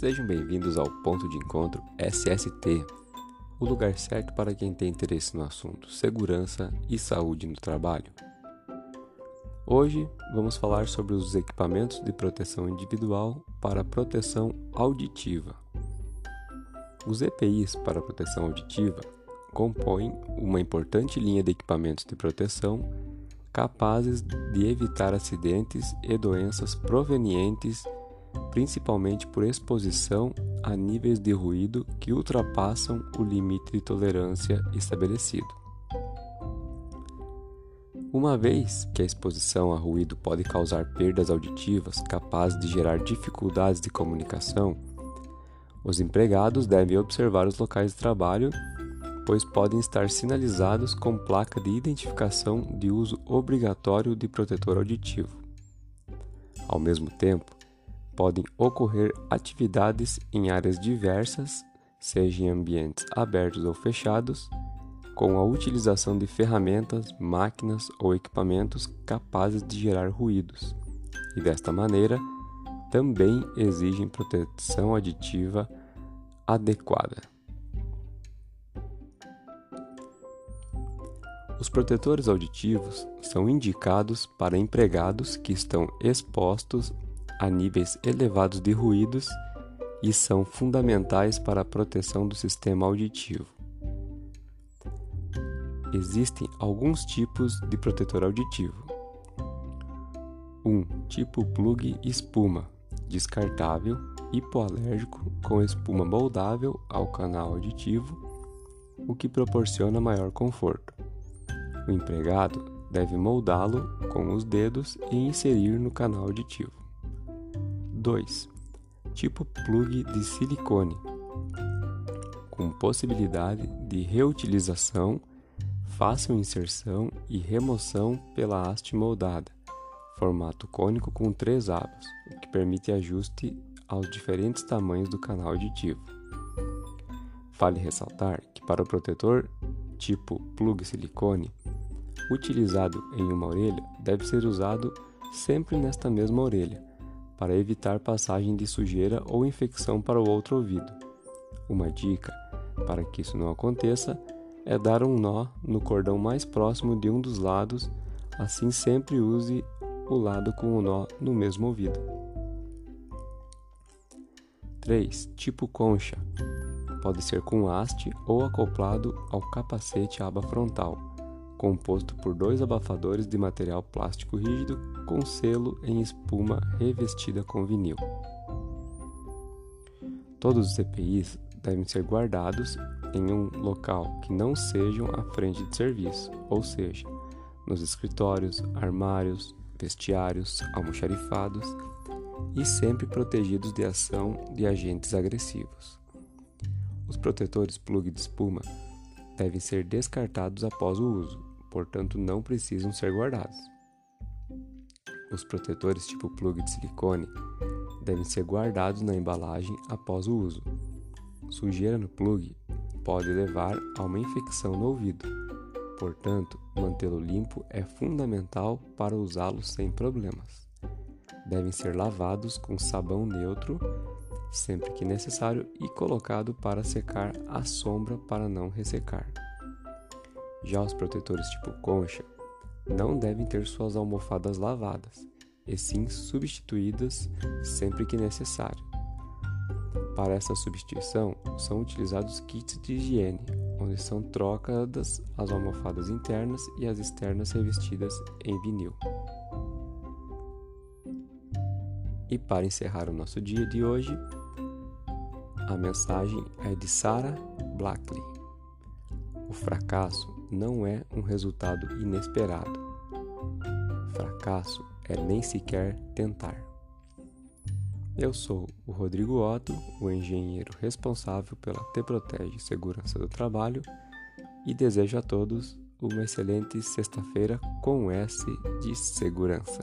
Sejam bem-vindos ao Ponto de Encontro SST, o lugar certo para quem tem interesse no assunto segurança e saúde no trabalho. Hoje vamos falar sobre os equipamentos de proteção individual para proteção auditiva. Os EPIs para proteção auditiva compõem uma importante linha de equipamentos de proteção capazes de evitar acidentes e doenças provenientes principalmente por exposição a níveis de ruído que ultrapassam o limite de tolerância estabelecido. Uma vez que a exposição a ruído pode causar perdas auditivas capazes de gerar dificuldades de comunicação, os empregados devem observar os locais de trabalho, pois podem estar sinalizados com placa de identificação de uso obrigatório de protetor auditivo. Ao mesmo tempo, podem ocorrer atividades em áreas diversas, seja em ambientes abertos ou fechados, com a utilização de ferramentas, máquinas ou equipamentos capazes de gerar ruídos, e desta maneira também exigem proteção aditiva adequada. Os protetores auditivos são indicados para empregados que estão expostos a níveis elevados de ruídos e são fundamentais para a proteção do sistema auditivo. Existem alguns tipos de protetor auditivo. 1. Um, tipo plug espuma, descartável, hipoalérgico com espuma moldável ao canal auditivo, o que proporciona maior conforto. O empregado deve moldá-lo com os dedos e inserir no canal auditivo. 2. Tipo plug de silicone, com possibilidade de reutilização, fácil inserção e remoção pela haste moldada, formato cônico com três abas, o que permite ajuste aos diferentes tamanhos do canal auditivo. Vale ressaltar que para o protetor tipo plug silicone, utilizado em uma orelha, deve ser usado sempre nesta mesma orelha, para evitar passagem de sujeira ou infecção para o outro ouvido. Uma dica para que isso não aconteça é dar um nó no cordão mais próximo de um dos lados, assim sempre use o lado com o nó no mesmo ouvido. 3. Tipo concha. Pode ser com haste ou acoplado ao capacete aba frontal composto por dois abafadores de material plástico rígido com selo em espuma revestida com vinil. Todos os EPIs devem ser guardados em um local que não sejam à frente de serviço, ou seja, nos escritórios, armários, vestiários, almoxarifados e sempre protegidos de ação de agentes agressivos. Os protetores plug de espuma devem ser descartados após o uso, portanto não precisam ser guardados. Os protetores tipo plug de silicone devem ser guardados na embalagem após o uso. Sujeira no plug pode levar a uma infecção no ouvido, portanto, mantê-lo limpo é fundamental para usá-lo sem problemas. Devem ser lavados com sabão neutro sempre que necessário e colocado para secar à sombra para não ressecar. Já os protetores tipo concha não devem ter suas almofadas lavadas, e sim substituídas sempre que necessário. Para essa substituição, são utilizados kits de higiene, onde são trocadas as almofadas internas e as externas revestidas em vinil. E para encerrar o nosso dia de hoje, a mensagem é de Sarah Blackley. O fracasso não é um resultado inesperado. Fracasso é nem sequer tentar. Eu sou o Rodrigo Otto, o engenheiro responsável pela Te Protege Segurança do Trabalho e desejo a todos uma excelente sexta-feira com S de segurança.